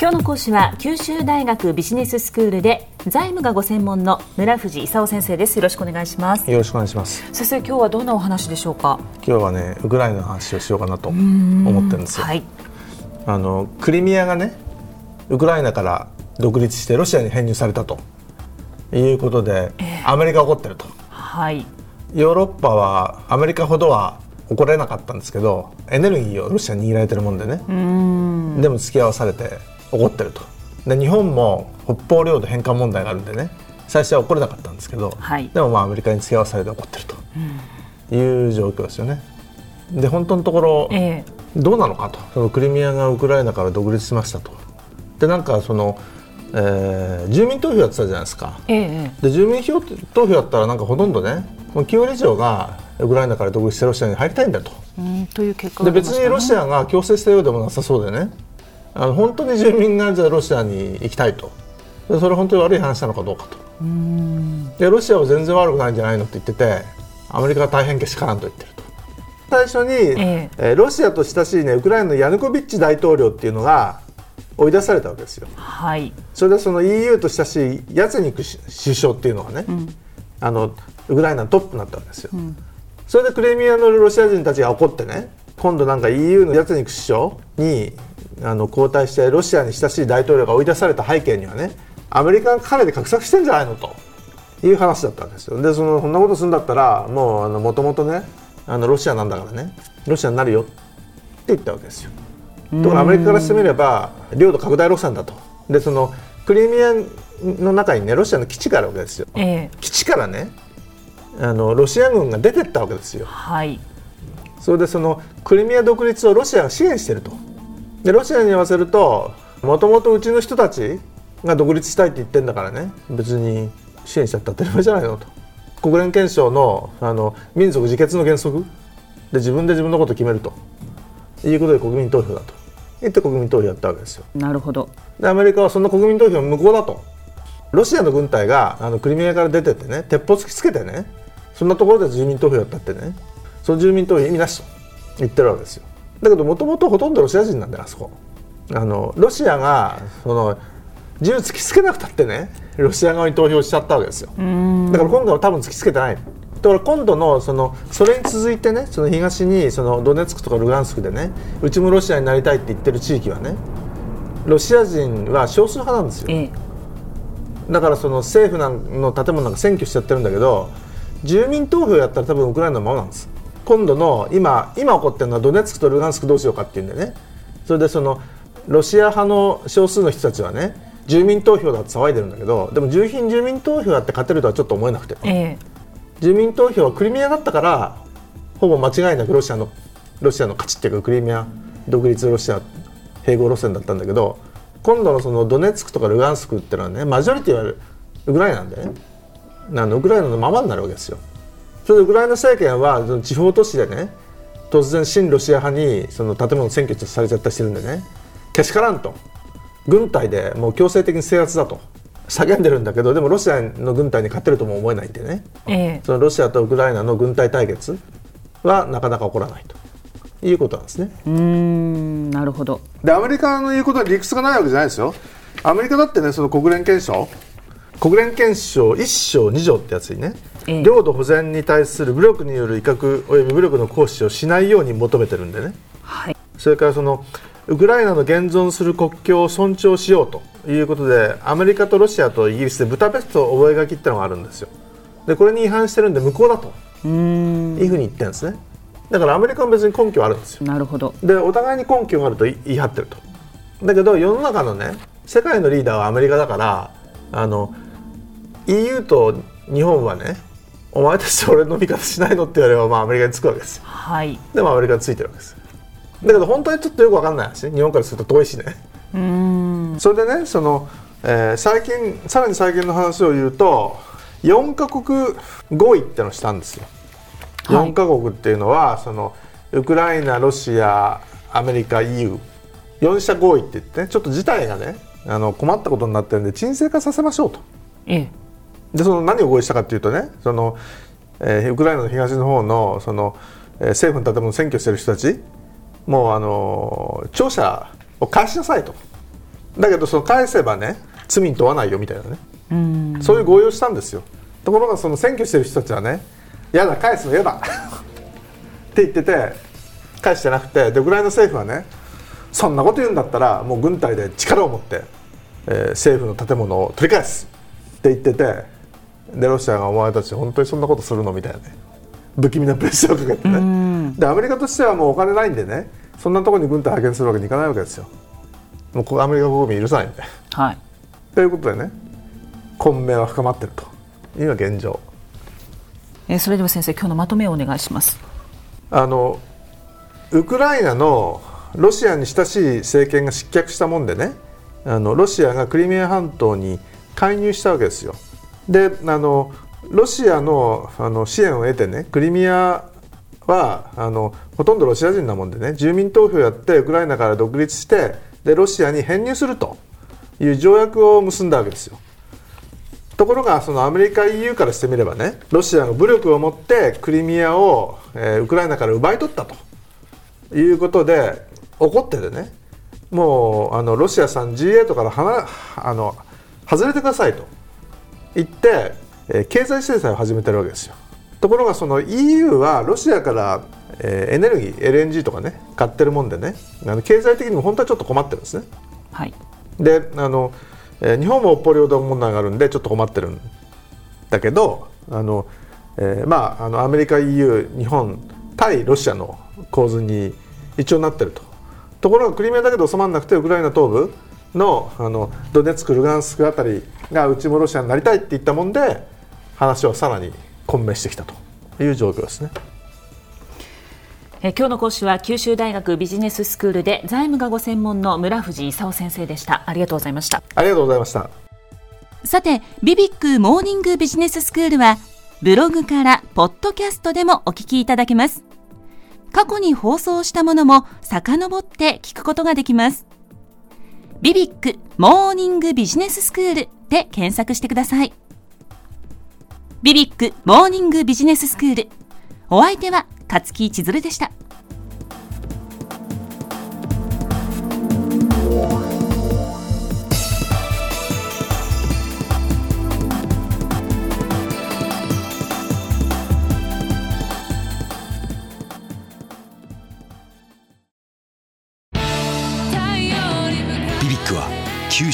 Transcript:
今日の講師は九州大学ビジネススクールで財務がご専門の村藤勲先生です。よろしくお願いします。よろしくお願いします。先生今日はどんなお話でしょうか？今日はねウクライナの話をしようかなと思ってるんですよ、はい、あのクリミアがねウクライナから独立してロシアに編入されたということで、えー、アメリカ怒ってると、はい、ヨーロッパはアメリカほどは怒れなかったんですけどエネルギーをロシアに握られてるもんでね。でも付き合わされて怒ってると。で日本も北方領土返還問題があるんでね。最初は怒れなかったんですけど、はい、でもまあアメリカに付き合わされて怒ってると。いう状況ですよね。で本当のところ、えー、どうなのかと。そのクリミアがウクライナから独立しましたと。でなんかそのえー、住民投票やってたじゃないですか、えで住民票投票やったらなんかほとんどね9割以上がウクライナから独立してロシアに入りたいんだと。という結果、ね、で別にロシアが強制したようでもなさそうでねあの本当に住民がじゃロシアに行きたいと。でそれ本当に悪い話なのかどうかと。でロシアは全然悪くないんじゃないのって言っててアメリカが大変けしからんと言ってると。最初に、ええ。ロシアと親しい、ね、ウクライナのヤヌコビッチ大統領っていうのが追い出されたわけですよ。はい、それでその EU と親しいヤツニク首相っていうのがね、うん、あのウクライナのトップになったわけですよ。うん、それでクレミアのロシア人たちが怒ってね今度なんか EU のヤツニク首相にあの交代してロシアに親しい大統領が追い出された背景にはねアメリカが彼で画策してんじゃないのという話だったんですよでそのそんなことするんだったらもうもともとねあのロシアなんだからねロシアになるよって言ったわけですよ。ところアメリカからしてみれば領土拡大路線だとでそのクリミアの中にねロシアの基地があるわけですよ。え基地からねあのロシア軍が出てったわけですよ。はい、それでそのクリミア独立をロシアが支援していると。でロシアに言わせるともともとうちの人たちが独立したいって言ってんだからね。別に支援しちゃった当たり前じゃないのと。国連憲章のあの民族自決の原則。で自分で自分のことを決めると。いうことで国民投票だと。言って国民投票やったわけですよ。なるほど。でアメリカはその国民投票無効だと。ロシアの軍隊があのクリミアから出てってね鉄砲突きつけてねそんなところで住民投票やったってねその住民投票意味なしと言ってるわけですよだけどもともとほとんどロシア人なんだよあそこ。あのロシアがその銃突きつけなくたってねロシア側に投票しちゃったわけですよ。だから今度は多分突きつけてない。だから今度のそのそれに続いてねその東にそのドネツクとかルガンスクでねうちもロシアになりたいって言ってる地域はねロシア人は少数派なんですよ、ええ、だからその政府の建物なんか占拠しちゃってるんだけど住民投票やったら多分ウクライナのままなんです今度の今今起こってるのはドネツクとルガンスクどうしようかっていうんでね。それでそのロシア派の少数の人たちはね住民投票だって騒いでるんだけどでも住品住民投票やって勝てるとはちょっと思えなくて、え住民投票はクリミアだったからほぼ間違いなくロシアのロシアの勝ちっていうかクリミア独立ロシア併合路線だったんだけど今度のそのドネツクとかルガンスクっていうのはねマジョリティはウクライナなんでね。あのウクライナのままになるわけですよ。それでウクライナ政権はその地方都市でね突然親ロシア派にその建物占拠されちゃったりしてるんでねけしからんと。軍隊でもう強制的に制圧だと。叫んでるんだけどでもロシアの軍隊に勝てるとも思えないんでね、ええ、そのロシアとウクライナの軍隊対決はなかなか起こらないと。いうことなんですね。うんなるほど。でアメリカの言うことは理屈がないわけじゃないですよ。アメリカだってねその国連憲章。国連憲章1章2条ってやつにね領土保全に対する武力による威嚇および武力の行使をしないように求めてるんでね、はい、それからそのウクライナの現存する国境を尊重しようということでアメリカとロシアとイギリスでブタペスト覚書ってのがあるんですよ。でこれに違反してるんで無効だと。いうふうに言ってるんですね。だからアメリカは別に根拠あるんですよ。なるほど。でお互いに根拠があると言い張ってると。だけど世の中のね世界のリーダーはアメリカだからあの EU と日本はねお前たち俺の味方しないのって言われれば、まあ、アメリカにつくわけですよ、はい、でもアメリカについてるわけです。だけど本当にちょっとよく分かんないし日本からすると遠いしね。うん。それでねその、えー、最近さらに最近の話を言うと4か国合意ってのをしたんですよ、はい、4か国っていうのはそのウクライナロシアアメリカ EU4 者合意って言ってねちょっと事態がねあの困ったことになってるんで沈静化させましょうと。ええでその何を合意したかというとねその、えー、ウクライナの東の方のその、えー、政府の建物を占拠している人たちもうあの庁舎を返しなさいと。だけどその返せばね罪に問わないよみたいなね。うん。そういう合意をしたんですよ。ところがその選挙してる人たちはね「やだ返すのやだ」って言ってて返してなくてでウクライナ政府はねそんなこと言うんだったらもう軍隊で力を持って、えー政府の建物を取り返すって言っててでロシアがお前たち本当にそんなことするの？みたいなね。不気味なプレッシャーをかけてね。でアメリカとしてはもうお金ないんでね。そんなところに軍隊派遣するわけにいかないわけですよ。もうアメリカ国民許さないんで。はい。ということでね混迷は深まってるというのが現状。えーそれでは先生今日のまとめをお願いします。あのウクライナのロシアに親しい政権が失脚したもんでねあのロシアがクリミア半島に介入したわけですよ。であのロシアのあの支援を得てねクリミアはあのほとんどロシア人なもんでね住民投票やってウクライナから独立してでロシアに編入するという条約を結んだわけですよ。ところがそのアメリカ EU からしてみればねロシアが武力を持ってクリミアを、えーウクライナから奪い取ったということで怒っててねもうあのロシアさん G8 からはなあの外れてくださいと言って、えー経済制裁を始めてるわけですよ。ところがその EU はロシアから、えーエネルギー LNG とかね買ってるもんでねあの経済的にも本当はちょっと困ってるんですね。はいであの、えー日本も北方領土問題があるんでちょっと困ってるんだけどあの、えーまああのアメリカ EU 日本対ロシアの構図に一応なってるとところがクリミアだけで収まらなくてウクライナ東部のあのドネツクルガンスクあたりがうちもロシアになりたいって言ったもんで話はさらに混迷してきたという状況ですね。えー今日の講師は九州大学ビジネススクールで財務がご専門の村藤勲先生でしたありがとうございましたありがとうございました。さて、ビビックモーニングビジネススクールは、ブログからポッドキャストでもお聞きいただけます。過去に放送したものも遡って聞くことができます。ビビックモーニングビジネススクールで検索してください。ビビックモーニングビジネススクール。お相手は勝木千鶴でした。